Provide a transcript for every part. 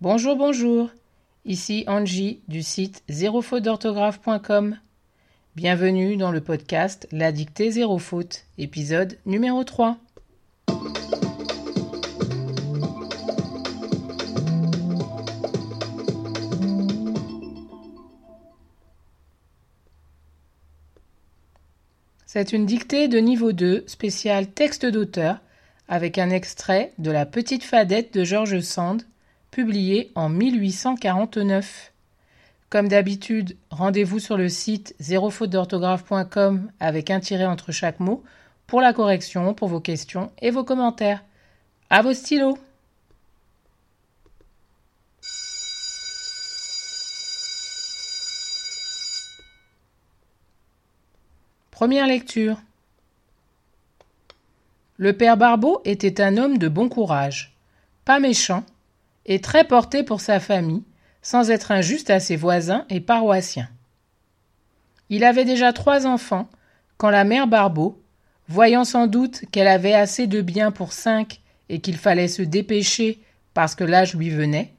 Bonjour, bonjour. Ici Angie du site zérofaute Bienvenue dans le podcast La dictée zéro faute, épisode numéro 3. C'est une dictée de niveau 2, spécial texte d'auteur, avec un extrait de La petite fadette de George Sand, publié en 1849. Comme d'habitude, rendez-vous sur le site zérofaute avec un tiret entre chaque mot pour la correction, pour vos questions et vos commentaires. À vos stylos! Première lecture. Le père Barbeau était un homme de bon courage, pas méchant, et très porté pour sa famille, sans être injuste à ses voisins et paroissiens. Il avait déjà trois enfants quand la mère Barbeau, voyant sans doute qu'elle avait assez de biens pour cinq et qu'il fallait se dépêcher parce que l'âge lui venait,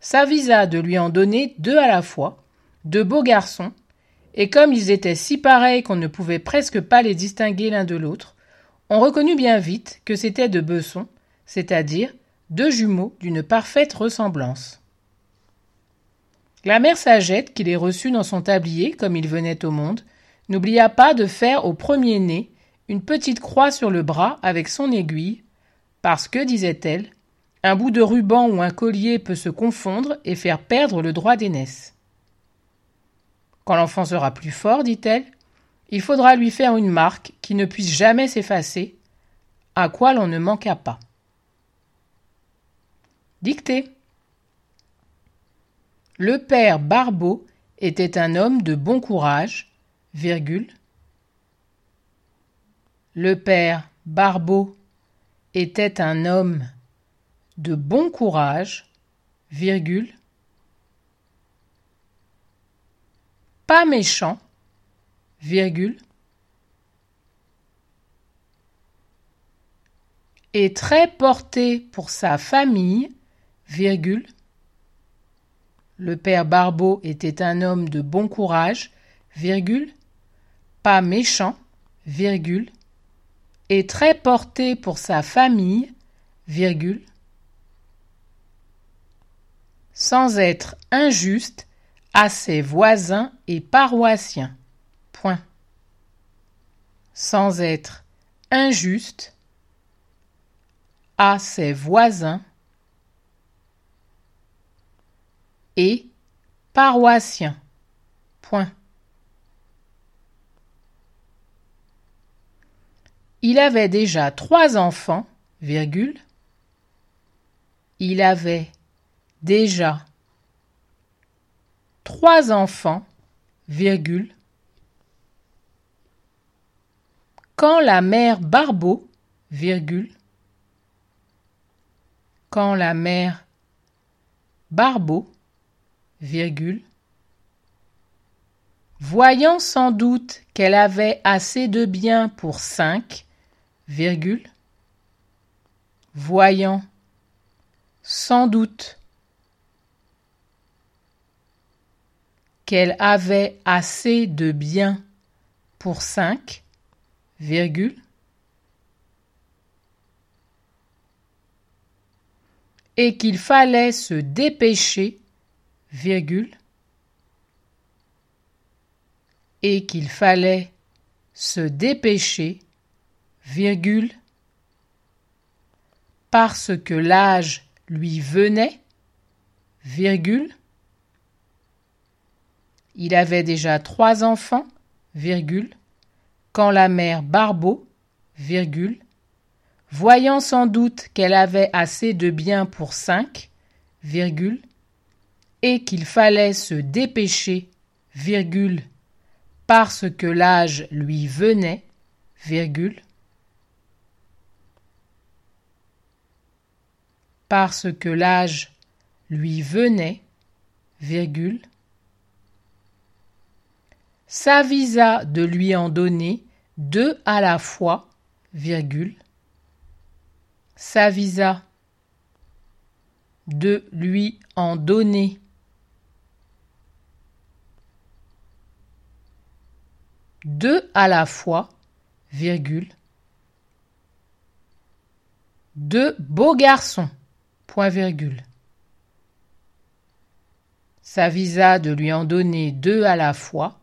s'avisa de lui en donner deux à la fois, de beaux garçons, et comme ils étaient si pareils qu'on ne pouvait presque pas les distinguer l'un de l'autre, on reconnut bien vite que c'étaient de Besson, c'est-à-dire deux jumeaux d'une parfaite ressemblance. La mère Sagette, qui les reçut dans son tablier comme il venait au monde, n'oublia pas de faire au premier-né une petite croix sur le bras avec son aiguille, parce que, disait-elle, un bout de ruban ou un collier peut se confondre et faire perdre le droit d'aînesse. Quand l'enfant sera plus fort, dit-elle, il faudra lui faire une marque qui ne puisse jamais s'effacer, à quoi l'on ne manqua pas. Dictée. Le père Barbeau était un homme de bon courage, virgule. Le père Barbeau était un homme de bon courage, virgule. Pas méchant, virgule. Et très porté pour sa famille, Le père Barbeau était un homme de bon courage, pas méchant, et très porté pour sa famille, sans être injuste à ses voisins et paroissiens. Point. Sans être injuste à ses voisins et paroissien. Il avait déjà trois enfants, virgule. Il avait déjà trois enfants, virgule. Quand la mère Barbeau, virgule. Quand la mère Barbeau, voyant sans doute qu'elle avait assez de biens pour cinq, virgule, voyant sans doute qu'elle avait assez de biens pour cinq, virgule, et qu'il fallait se dépêcher et qu'il fallait se dépêcher, parce que l'âge lui venait, il avait déjà trois enfants, quand la mère Barbeau, voyant sans doute qu'elle avait assez de biens pour cinq, et qu'il fallait se dépêcher, virgule, parce que l'âge lui venait, virgule, parce que l'âge lui venait, virgule, s'avisa de lui en donner deux à la fois, virgule, s'avisa de lui en donner. Deux à la fois, virgule. Deux beaux garçons, point virgule. S'avisa de lui en donner deux à la fois,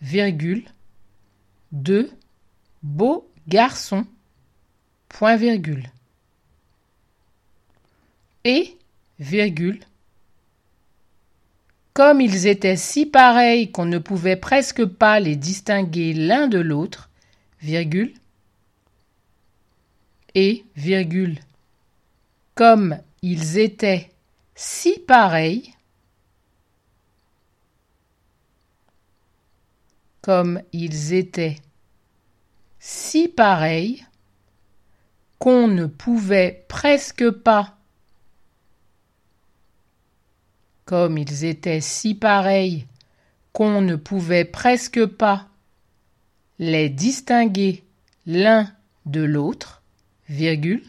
virgule. Deux beaux garçons, point virgule. Et, virgule, comme ils étaient si pareils qu'on ne pouvait presque pas les distinguer l'un de l'autre, virgule, et, virgule, comme ils étaient si pareils, comme ils étaient si pareils, qu'on ne pouvait presque pas comme ils étaient si pareils qu'on ne pouvait presque pas les distinguer l'un de l'autre, virgule,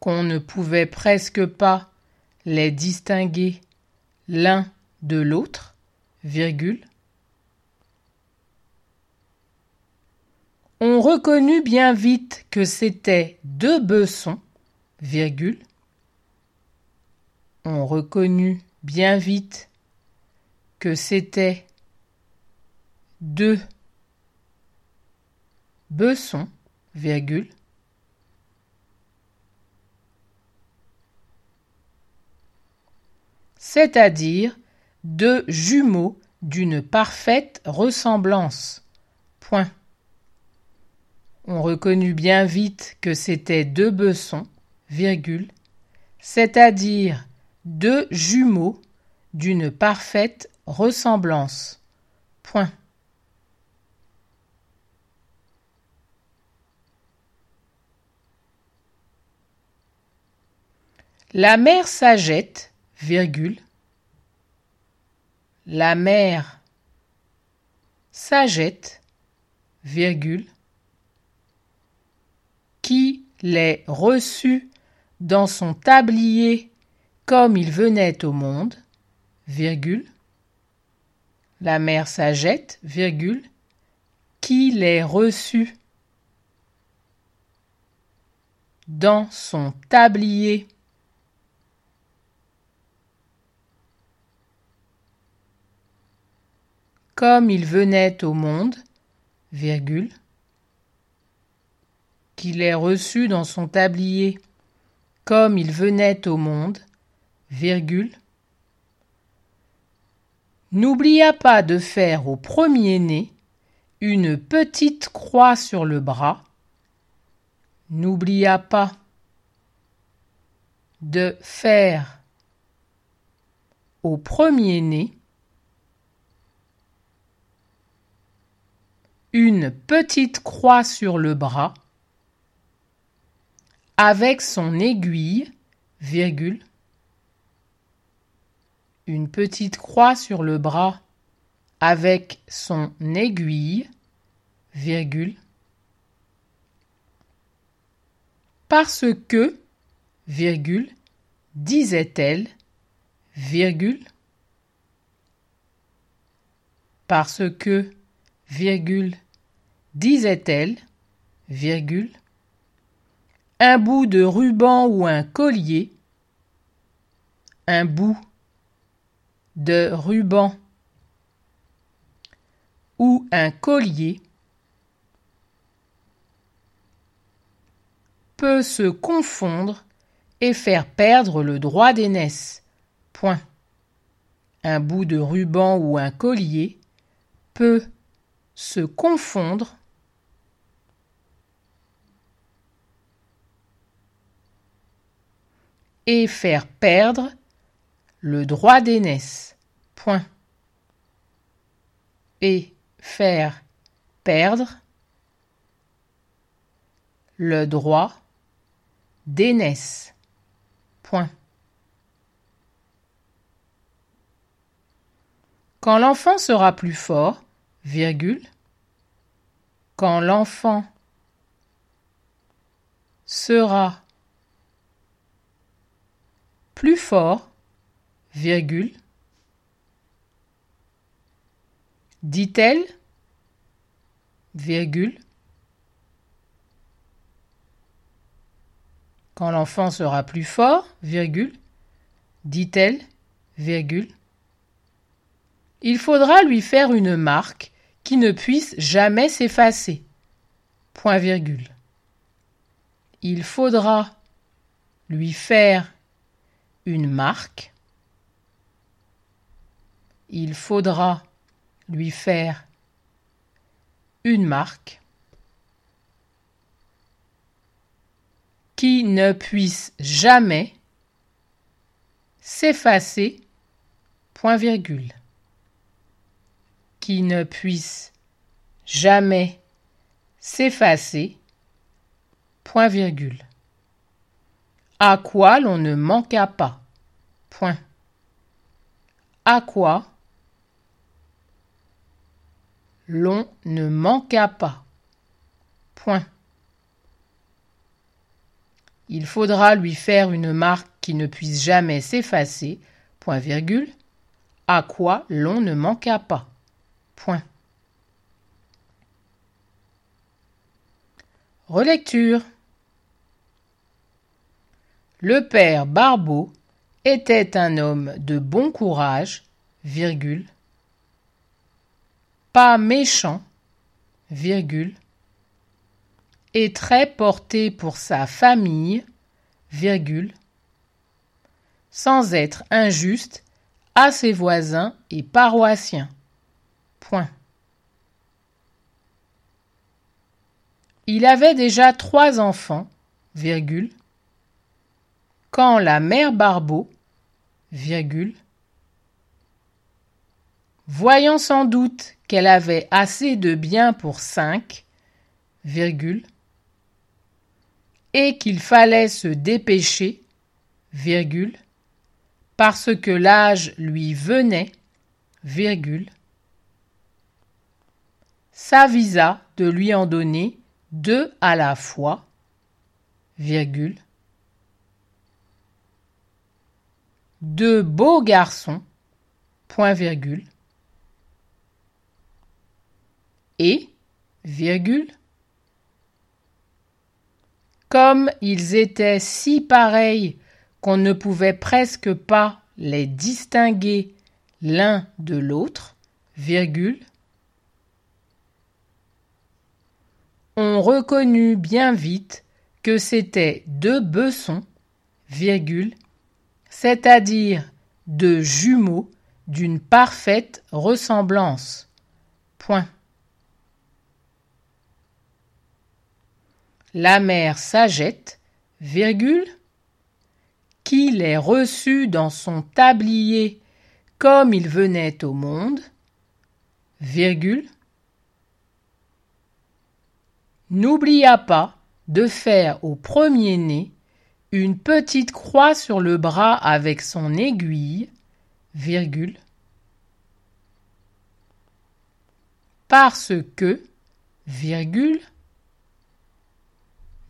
qu'on ne pouvait presque pas les distinguer l'un de l'autre, virgule. On reconnut bien vite que c'étaient deux bessons, virgule, on reconnut bien vite que c'était deux bessons, virgule, c'est-à-dire deux jumeaux d'une parfaite ressemblance. Point. On reconnut bien vite que c'était deux bessons, virgule, c'est-à-dire deux jumeaux d'une parfaite ressemblance. Point. La mère Sagette, virgule, la mère Sagette, virgule, qui les reçut dans son tablier comme il venait au monde, virgule, la mère Sagette, virgule, qui les reçut dans son tablier. Comme il venait au monde, virgule, qui les reçut dans son tablier, comme il venait au monde, n'oublia pas de faire au premier-né une petite croix sur le bras, n'oublia pas de faire au premier-né une petite croix sur le bras avec son aiguille, virgule, une petite croix sur le bras avec son aiguille, virgule, parce que, virgule, disait-elle, virgule, parce que, virgule, disait-elle, virgule, un bout de ruban ou un collier, un bout de ruban ou un collier peut se confondre et faire perdre le droit d'aînesse. Point. Un bout de ruban ou un collier peut se confondre et faire perdre le droit d'aînesse. Point. Et faire perdre le droit d'aînesse. Point. Quand l'enfant sera plus fort, virgule, quand l'enfant sera plus fort, virgule, dit-elle, virgule, quand l'enfant sera plus fort, virgule, dit-elle, virgule, il faudra lui faire une marque qui ne puisse jamais s'effacer. Point virgule. Il faudra lui faire une marque. Il faudra lui faire une marque qui ne puisse jamais s'effacer, point virgule, qui ne puisse jamais s'effacer, point virgule, à quoi l'on ne manqua pas, point, à quoi l'on ne manqua pas, point. Il faudra lui faire une marque qui ne puisse jamais s'effacer, point virgule, à quoi l'on ne manqua pas. Point. Relecture. Le père Barbeau était un homme de bon courage, pas méchant, virgule, et très porté pour sa famille, virgule, sans être injuste à ses voisins et paroissiens. Point. Il avait déjà trois enfants, virgule, quand la mère Barbeau, virgule, voyant sans doute qu'elle avait assez de biens pour cinq, virgule, et qu'il fallait se dépêcher, virgule, parce que l'âge lui venait, virgule, s'avisa de lui en donner deux à la fois, virgule, deux beaux garçons, point virgule, et, comme ils étaient si pareils qu'on ne pouvait presque pas les distinguer l'un de l'autre, virgule, on reconnut bien vite que c'étaient deux bessons, virgule, c'est-à-dire deux jumeaux d'une parfaite ressemblance. La mère Sagette, virgule, qui les reçut dans son tablier comme il venait au monde, virgule, n'oublia pas de faire au premier-né une petite croix sur le bras avec son aiguille, virgule, parce que,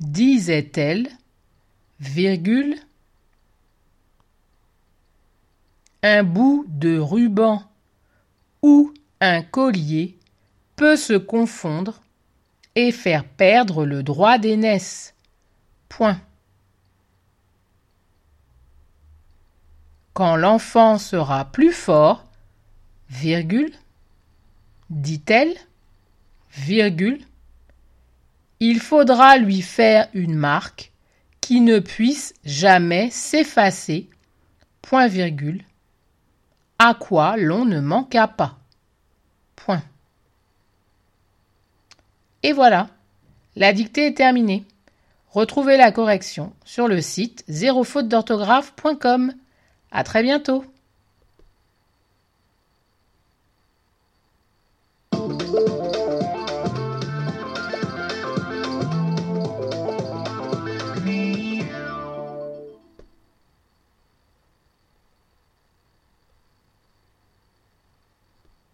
disait-elle, virgule, un bout de ruban ou un collier peut se confondre et faire perdre le droit d'aînesse. Point. Quand l'enfant sera plus fort, virgule, dit-elle, virgule, il faudra lui faire une marque qui ne puisse jamais s'effacer, point virgule, à quoi l'on ne manqua pas. Point. Et voilà, la dictée est terminée. Retrouvez la correction sur le site zérofaute d'orthographe.com. À très bientôt.